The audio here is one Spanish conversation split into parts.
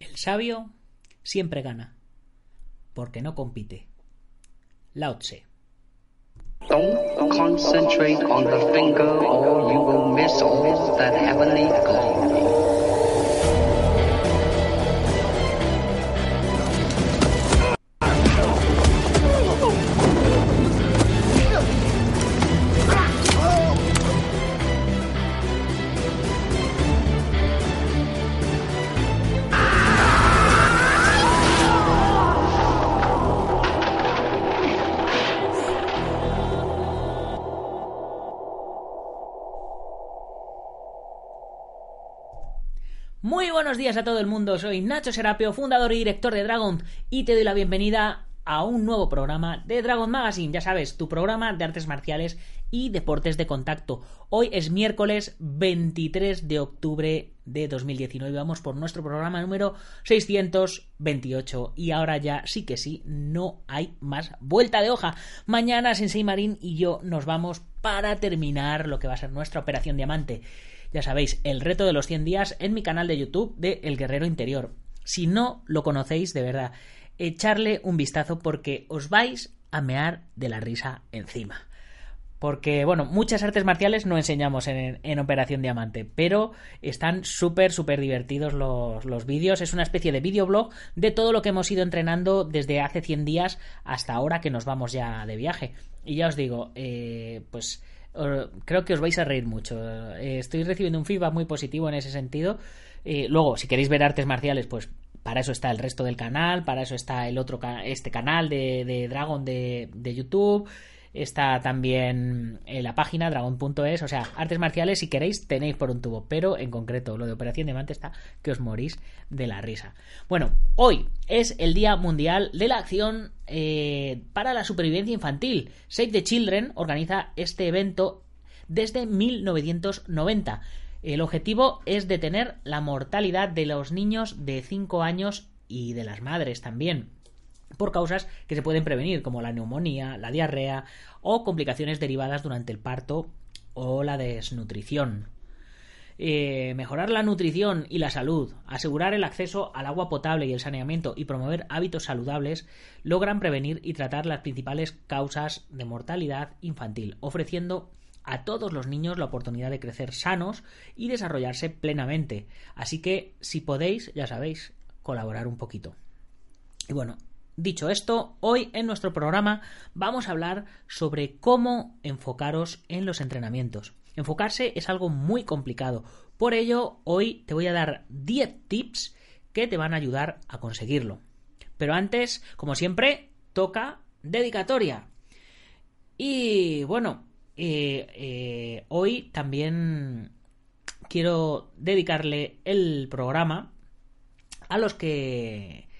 el sabio siempre gana, porque no compite. Lao Tse. Don't concentrate on the finger or you will miss all that heavenly glory. Días a todo el mundo, soy Nacho Serapio, fundador y director de Dragon, y te doy la bienvenida a un nuevo programa de Dragon Magazine, ya sabes, tu programa de artes marciales y deportes de contacto. Hoy es miércoles 23 de octubre de 2019, vamos por nuestro programa número 628 y ahora ya sí que sí, no hay más vuelta de hoja. Mañana Sensei Marín y yo nos vamos para terminar lo que va a ser nuestra operación diamante ya sabéis, el reto de los 100 días en mi canal de YouTube de El Guerrero Interior. Si no lo conocéis, de verdad, echarle un vistazo porque os vais a mear de la risa encima. Porque, bueno, muchas artes marciales no enseñamos en, Operación Diamante, pero están súper, súper divertidos los, vídeos. Es una especie de videoblog de todo lo que hemos ido entrenando desde hace 100 días hasta ahora que nos vamos ya de viaje. Y ya os digo, eh, pues creo que os vais a reír mucho. Eh, estoy recibiendo un feedback muy positivo en ese sentido. Eh, luego, si queréis ver artes marciales, pues para eso está el resto del canal, para eso está el otro este canal de, de Dragon de, de YouTube. Está también en la página dragon.es, o sea, artes marciales, si queréis, tenéis por un tubo, pero en concreto lo de Operación Diamante está que os morís de la risa. Bueno, hoy es el Día Mundial de la Acción eh, para la Supervivencia Infantil. Save the Children organiza este evento desde 1990. El objetivo es detener la mortalidad de los niños de 5 años y de las madres también por causas que se pueden prevenir, como la neumonía, la diarrea o complicaciones derivadas durante el parto o la desnutrición. Eh, mejorar la nutrición y la salud, asegurar el acceso al agua potable y el saneamiento y promover hábitos saludables logran prevenir y tratar las principales causas de mortalidad infantil, ofreciendo a todos los niños la oportunidad de crecer sanos y desarrollarse plenamente. Así que, si podéis, ya sabéis, colaborar un poquito. Y bueno, Dicho esto, hoy en nuestro programa vamos a hablar sobre cómo enfocaros en los entrenamientos. Enfocarse es algo muy complicado. Por ello, hoy te voy a dar 10 tips que te van a ayudar a conseguirlo. Pero antes, como siempre, toca dedicatoria. Y bueno, eh, eh, hoy también quiero dedicarle el programa a los que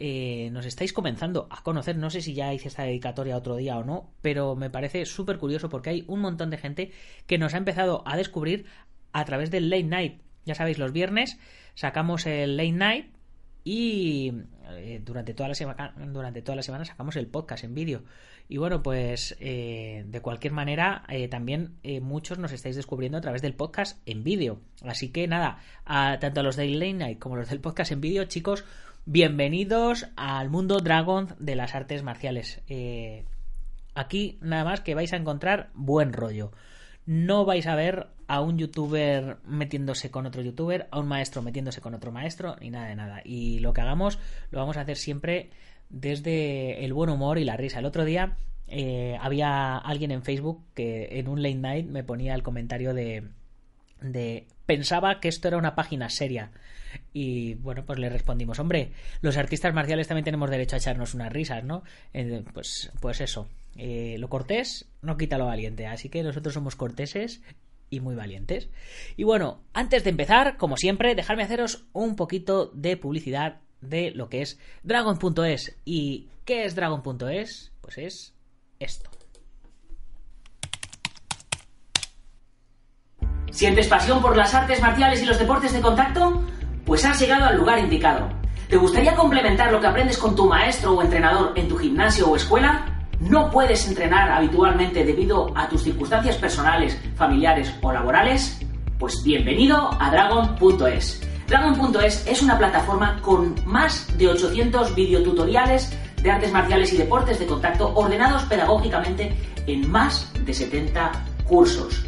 eh, nos estáis comenzando a conocer. No sé si ya hice esta dedicatoria otro día o no, pero me parece súper curioso porque hay un montón de gente que nos ha empezado a descubrir a través del late night. Ya sabéis, los viernes sacamos el late night y eh, durante, toda la semana, durante toda la semana sacamos el podcast en vídeo. Y bueno, pues eh, de cualquier manera, también muchos nos estáis descubriendo a través del podcast en vídeo. Así que nada, tanto a los del late night como a los del podcast en vídeo, chicos, Bienvenidos al mundo Dragon de las artes marciales. Eh, aquí nada más que vais a encontrar buen rollo. No vais a ver a un youtuber metiéndose con otro youtuber, a un maestro metiéndose con otro maestro, ni nada de nada. Y lo que hagamos lo vamos a hacer siempre desde el buen humor y la risa. El otro día eh, había alguien en Facebook que en un late night me ponía el comentario de, de pensaba que esto era una página seria. Y bueno, pues le respondimos, hombre, los artistas marciales también tenemos derecho a echarnos unas risas, ¿no? Eh, pues, pues eso, eh, lo cortés no quita lo valiente, así que nosotros somos corteses y muy valientes. Y bueno, antes de empezar, como siempre, dejadme haceros un poquito de publicidad de lo que es Dragon.es. ¿Y qué es Dragon.es? Pues es esto. ¿Sientes pasión por las artes marciales y los deportes de contacto? Pues has llegado al lugar indicado. ¿Te gustaría complementar lo que aprendes con tu maestro o entrenador en tu gimnasio o escuela? ¿No puedes entrenar habitualmente debido a tus circunstancias personales, familiares o laborales? Pues bienvenido a Dragon.es. Dragon.es es una plataforma con más de 800 videotutoriales de artes marciales y deportes de contacto ordenados pedagógicamente en más de 70 cursos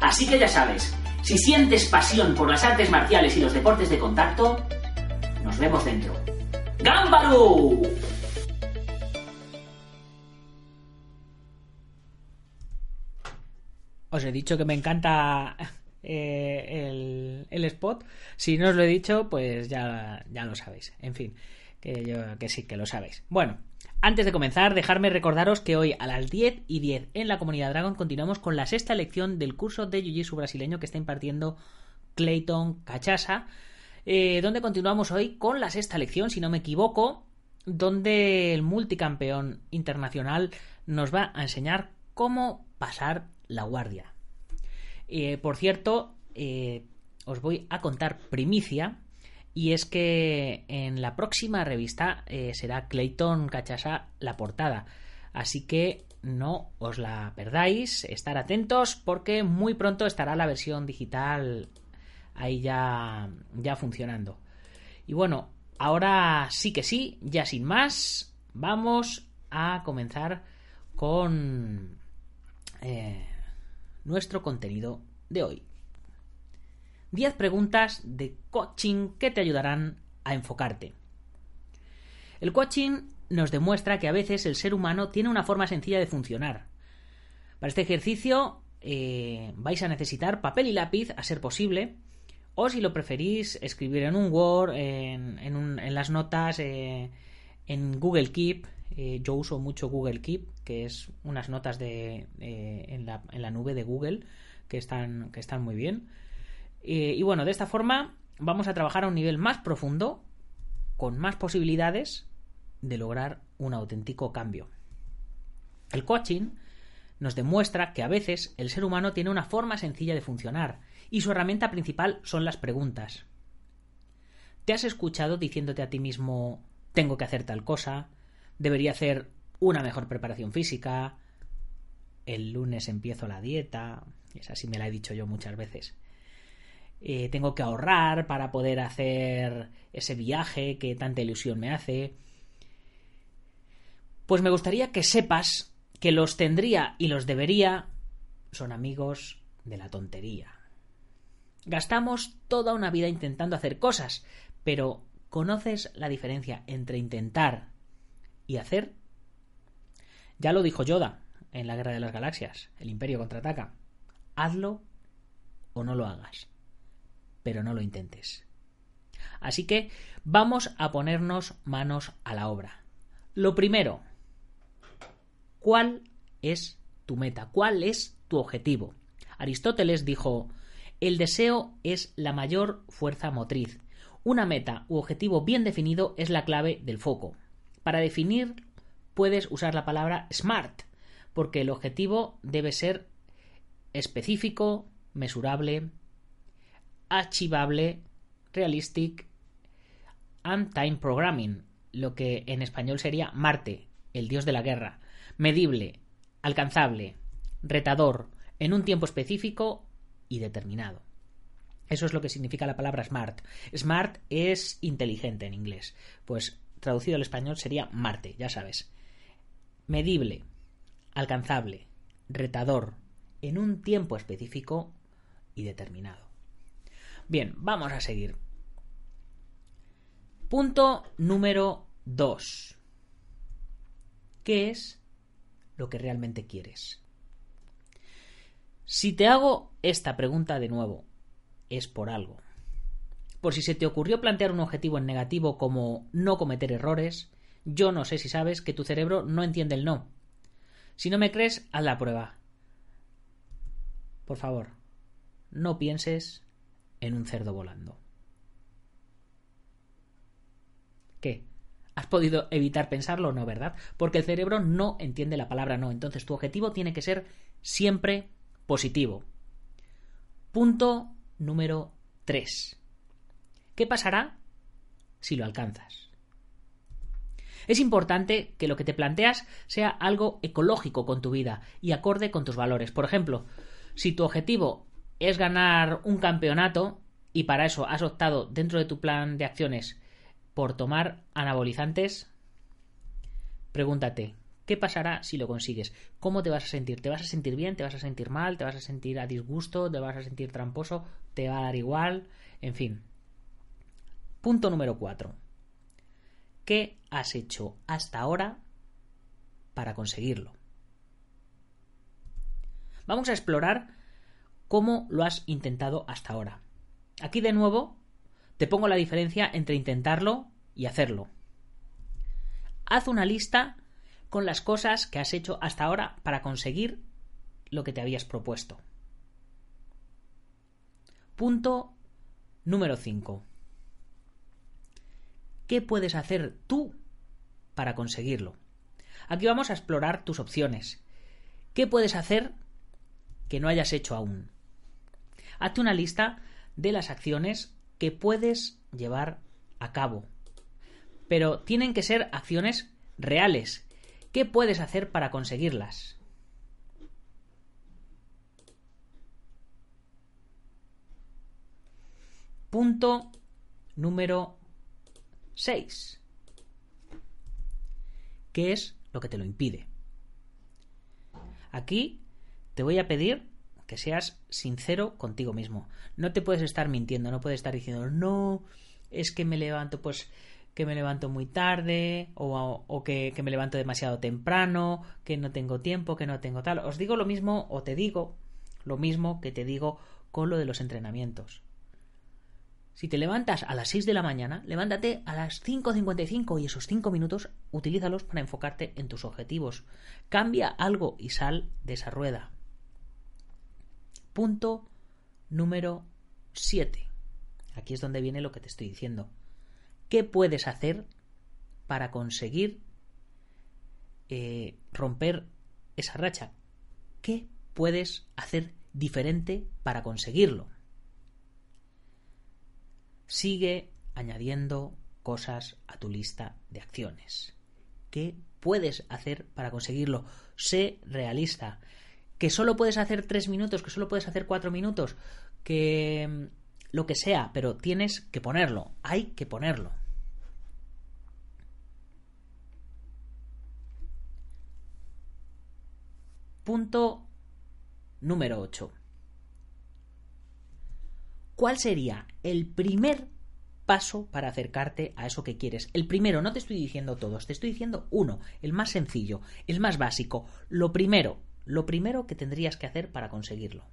Así que ya sabes, si sientes pasión por las artes marciales y los deportes de contacto, nos vemos dentro. ¡Gámbaro! Os he dicho que me encanta eh, el, el, spot. Si no os lo he dicho, pues ya, ya lo sabéis. En fin, que, yo, que sí, que lo sabéis. Bueno, antes de comenzar, dejarme recordaros que hoy a las 10 y 10 en la comunidad Dragon continuamos con la sexta lección del curso de Jiu-Jitsu brasileño que está impartiendo Clayton Cachasa, eh, donde continuamos hoy con la sexta lección, si no me equivoco, donde el multicampeón internacional nos va a enseñar cómo pasar la guardia. Eh, por cierto, eh, os voy a contar primicia y es que en la próxima revista eh, será Clayton Cachasa la portada. Así que no os la perdáis, estar atentos porque muy pronto estará la versión digital ahí ya, ya funcionando. Y bueno, ahora sí que sí, ya sin más, vamos a comenzar con eh, nuestro contenido de hoy. 10 preguntas de coaching que te ayudarán a enfocarte. El coaching nos demuestra que a veces el ser humano tiene una forma sencilla de funcionar. Para este ejercicio eh, vais a necesitar papel y lápiz a ser posible, o si lo preferís, escribir en un Word, en, las notas, eh, en Google Keep. Eh, yo uso mucho Google Keep, que es unas notas de, en, la, en la nube de Google que están, que están muy bien. Eh, y bueno, de esta forma vamos a trabajar a un nivel más profundo, con más posibilidades de lograr un auténtico cambio. El coaching nos demuestra que a veces el ser humano tiene una forma sencilla de funcionar y su herramienta principal son las preguntas. ¿Te has escuchado diciéndote a ti mismo tengo que hacer tal cosa? ¿Debería hacer una mejor preparación física? El lunes empiezo la dieta. Esa sí me la he dicho yo muchas veces. Eh, tengo que ahorrar para poder hacer ese viaje que tanta ilusión me hace. Pues me gustaría que sepas que los tendría y los debería son amigos de la tontería. Gastamos toda una vida intentando hacer cosas, pero ¿conoces la diferencia entre intentar y hacer? Ya lo dijo Yoda en la Guerra de las Galaxias, el Imperio contraataca. Hazlo o no lo hagas, pero no lo intentes. Así que vamos a ponernos manos a la obra. Lo primero, ¿cuál es tu meta? ¿Cuál es tu objetivo? Aristóteles dijo, el deseo es la mayor fuerza motriz. Una meta u objetivo bien definido es la clave del foco. Para definir puedes usar la palabra SMART, porque el objetivo debe ser específico, mesurable, archivable, realistic and time programming, lo que en español sería Marte, el dios de la guerra, medible, alcanzable, retador, en un tiempo específico y determinado. Eso es lo que significa la palabra smart. Smart es inteligente en inglés. Pues traducido al español sería Marte, ya sabes. Medible, alcanzable, retador, en un tiempo específico y determinado. Bien, vamos a seguir. Punto número 2. ¿Qué es lo que realmente quieres? Si te hago esta pregunta de nuevo, es por algo. Por si se te ocurrió plantear un objetivo en negativo como no cometer errores, yo no sé si sabes que tu cerebro no entiende el no. Si no me crees, haz la prueba. Por favor, no pienses en un cerdo volando. ¿Qué? ¿Has podido evitar pensarlo o no, verdad? Porque el cerebro no entiende la palabra no. Entonces tu objetivo tiene que ser siempre positivo. Punto número 3. ¿Qué pasará si lo alcanzas? Es importante que lo que te planteas sea algo ecológico con tu vida y acorde con tus valores. Por ejemplo, si tu objetivo es ganar un campeonato y para eso has optado dentro de tu plan de acciones por tomar anabolizantes, pregúntate, ¿qué pasará si lo consigues? ¿Cómo te vas a sentir? ¿Te vas a sentir bien? ¿Te vas a sentir mal? ¿Te vas a sentir a disgusto? ¿Te vas a sentir tramposo? ¿Te va a dar igual? En fin. Punto número 4. ¿Qué has hecho hasta ahora para conseguirlo? Vamos a explorar cómo lo has intentado hasta ahora. Aquí de nuevo te pongo la diferencia entre intentarlo y hacerlo. Haz una lista con las cosas que has hecho hasta ahora para conseguir lo que te habías propuesto. Punto número 5. ¿Qué puedes hacer tú para conseguirlo? Aquí vamos a explorar tus opciones. ¿Qué puedes hacer que no hayas hecho aún? Hazte una lista de las acciones que puedes llevar a cabo. Pero tienen que ser acciones reales. ¿Qué puedes hacer para conseguirlas? Punto número 6. ¿Qué es lo que te lo impide? Aquí te voy a pedir que seas sincero contigo mismo. No te puedes estar mintiendo, no puedes estar diciendo, no, es que me levanto, pues que me levanto muy tarde o, que, que, me levanto demasiado temprano, que no tengo tiempo, que no tengo tal. Os digo lo mismo o te digo lo mismo que te digo con lo de los entrenamientos. Si te levantas a las 6 de la mañana, levántate a las 5.55 y esos 5 minutos utilízalos para enfocarte en tus objetivos. Cambia algo y sal de esa rueda. Punto número 7. Aquí es donde viene lo que te estoy diciendo. ¿Qué puedes hacer para conseguir eh, romper esa racha? ¿Qué puedes hacer diferente para conseguirlo? Sigue añadiendo cosas a tu lista de acciones. ¿Qué puedes hacer para conseguirlo? Sé realista que solo puedes hacer tres minutos, que solo puedes hacer cuatro minutos, que mm, lo que sea, pero tienes que ponerlo, hay que ponerlo. Punto número 8. ¿Cuál sería el primer paso para acercarte a eso que quieres? El primero, no te estoy diciendo todos, te estoy diciendo uno, el más sencillo, el más básico, lo primero, lo primero que tendrías que hacer para conseguirlo.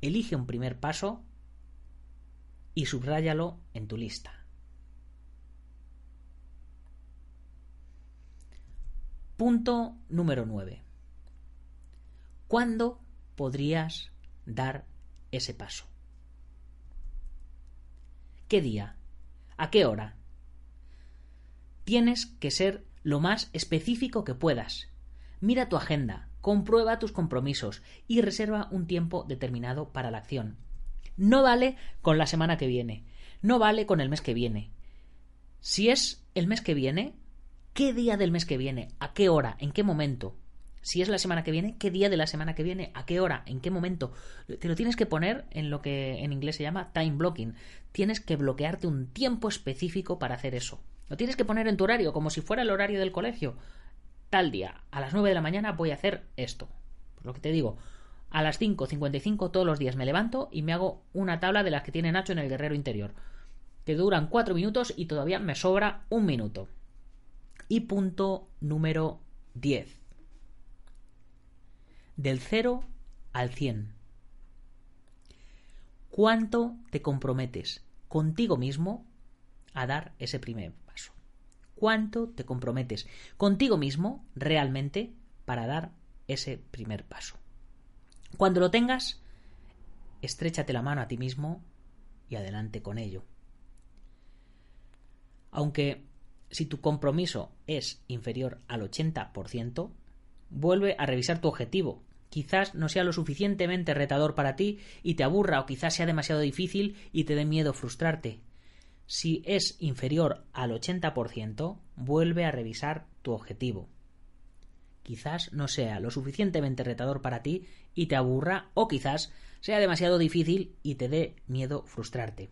Elige un primer paso y subráyalo en tu lista. Punto número 9. ¿Cuándo podrías dar ese paso? ¿Qué día? ¿A qué hora? Tienes que ser lo más específico que puedas. Mira tu agenda, comprueba tus compromisos y reserva un tiempo determinado para la acción. No vale con la semana que viene, no vale con el mes que viene. Si es el mes que viene, ¿qué día del mes que viene? ¿A qué hora? ¿En qué momento? Si es la semana que viene, ¿qué día de la semana que viene? ¿A qué hora? ¿En qué momento? Te lo tienes que poner en lo que en inglés se llama time blocking. Tienes que bloquearte un tiempo específico para hacer eso. Lo tienes que poner en tu horario, como si fuera el horario del colegio. Tal día, a las 9 de la mañana voy a hacer esto. Por lo que te digo, a las 5.55 todos los días me levanto y me hago una tabla de las que tiene Nacho en el guerrero interior. Que duran 4 minutos y todavía me sobra un minuto. Y punto número 10 del 0 al 100. ¿Cuánto te comprometes contigo mismo a dar ese primer? ¿Cuánto te comprometes contigo mismo realmente para dar ese primer paso? Cuando lo tengas, estrechate la mano a ti mismo y adelante con ello. Aunque si tu compromiso es inferior al 80%, vuelve a revisar tu objetivo quizás no sea lo suficientemente retador para ti y te aburra o quizás sea demasiado difícil y te dé miedo frustrarte. Si es inferior al 80%, vuelve a revisar tu objetivo. Quizás no sea lo suficientemente retador para ti y te aburra o quizás sea demasiado difícil y te dé miedo frustrarte.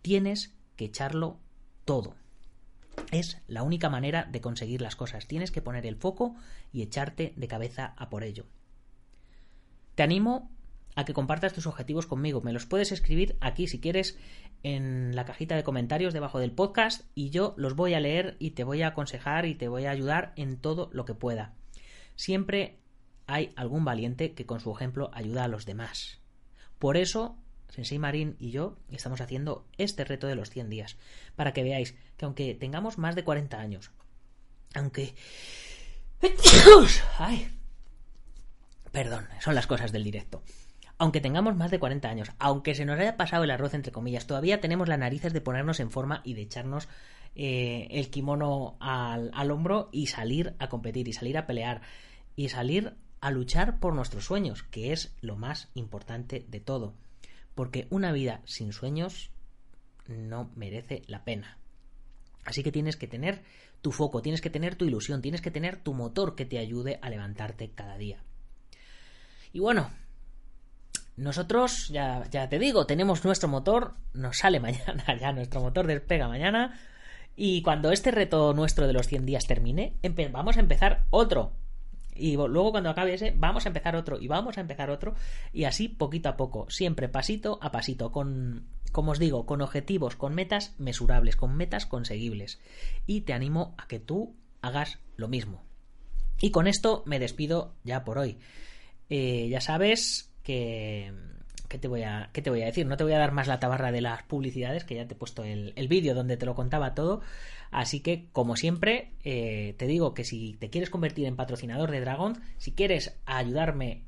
Tienes que echarlo todo. Es la única manera de conseguir las cosas. Tienes que poner el foco y echarte de cabeza a por ello. Te animo a que compartas tus objetivos conmigo. Me los puedes escribir aquí si quieres en la cajita de comentarios debajo del podcast y yo los voy a leer y te voy a aconsejar y te voy a ayudar en todo lo que pueda. Siempre hay algún valiente que con su ejemplo ayuda a los demás. Por eso, Sensei Marín y yo estamos haciendo este reto de los 100 días, para que veáis que aunque tengamos más de 40 años, aunque... ¡Ay! Perdón, son las cosas del directo. Aunque tengamos más de 40 años, aunque se nos haya pasado el arroz entre comillas, todavía tenemos las narices de ponernos en forma y de echarnos eh, el kimono al, al hombro y salir a competir y salir a pelear y salir a luchar por nuestros sueños, que es lo más importante de todo. Porque una vida sin sueños no merece la pena. Así que tienes que tener tu foco, tienes que tener tu ilusión, tienes que tener tu motor que te ayude a levantarte cada día. Y bueno, nosotros, ya, te digo, tenemos nuestro motor, nos sale mañana ya, nuestro motor despega mañana. Y cuando este reto nuestro de los 100 días termine, vamos a empezar otro. Y luego cuando acabe ese, vamos a empezar otro y vamos a empezar otro. Y así poquito a poco, siempre pasito a pasito, con, como os digo, con objetivos, con metas mesurables, con metas conseguibles. Y te animo a que tú hagas lo mismo. Y con esto me despido ya por hoy. Eh, ya sabes que... ¿Qué te, voy a, ¿Qué te voy a decir? No te voy a dar más la tabarra de las publicidades, que ya te he puesto el, vídeo donde te lo contaba todo. Así que, como siempre, eh, te digo que si te quieres convertir en patrocinador de Dragon, si quieres ayudarme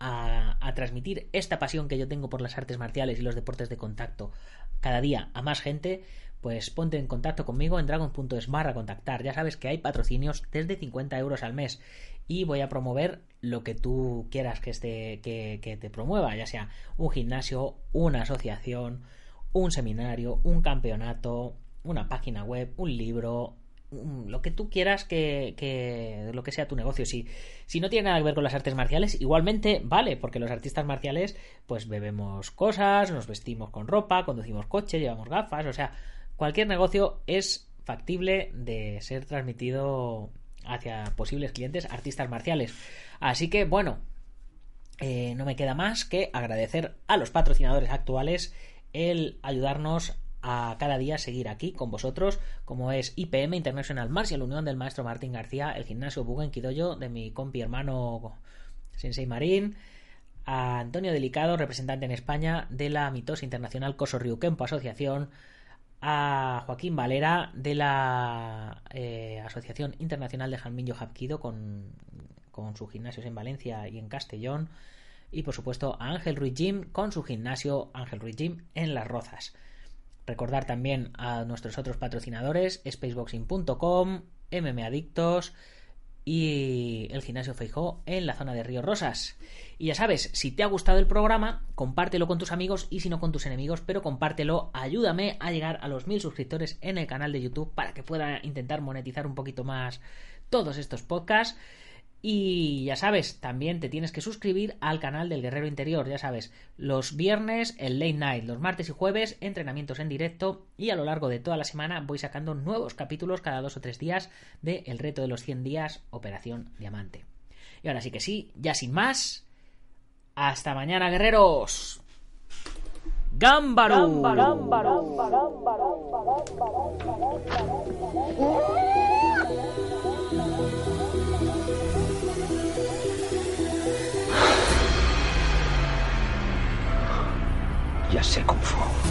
a, a, transmitir esta pasión que yo tengo por las artes marciales y los deportes de contacto cada día a más gente, pues ponte en contacto conmigo en dragon.es barra contactar. Ya sabes que hay patrocinios desde 50 euros al mes y voy a promover lo que tú quieras que, esté, que, te promueva, ya sea un gimnasio, una asociación, un seminario, un campeonato, una página web, un libro, lo que tú quieras que, que, lo que sea tu negocio. Si, si no tiene nada que ver con las artes marciales, igualmente vale, porque los artistas marciales, pues bebemos cosas, nos vestimos con ropa, conducimos coche, llevamos gafas, o sea, cualquier negocio es factible de ser transmitido hacia posibles clientes artistas marciales. Así que bueno, eh, no me queda más que agradecer a los patrocinadores actuales el ayudarnos a cada día seguir aquí con vosotros, como es IPM International Martial Unión del maestro Martín García, el gimnasio Buguen Kidoyo de mi compi hermano Sensei Marín, a Antonio Delicado, representante en España de la Mitos Internacional Coso Kempo Asociación, a Joaquín Valera de la eh, Asociación Internacional de Jalminho Hapkido con, con sus gimnasios en Valencia y en Castellón, y por supuesto a Ángel Ruiz Gym con su gimnasio Ángel Ruiz Gym en Las Rozas. Recordar también a nuestros otros patrocinadores, spaceboxing.com, MM Adictos y el gimnasio Feijó en la zona de Río Rosas. Y ya sabes, si te ha gustado el programa, compártelo con tus amigos y si no con tus enemigos, pero compártelo, ayúdame a llegar a los mil suscriptores en el canal de YouTube para que pueda intentar monetizar un poquito más todos estos podcasts. Y ya sabes, también te tienes que suscribir al canal del Guerrero Interior, ya sabes, los viernes el late night, los martes y jueves entrenamientos en directo y a lo largo de toda la semana voy sacando nuevos capítulos cada dos o tres días de El reto de los 100 días, Operación Diamante. Y ahora sí que sí, ya sin más, hasta mañana guerreros. ¡Gámbaro! a ser como.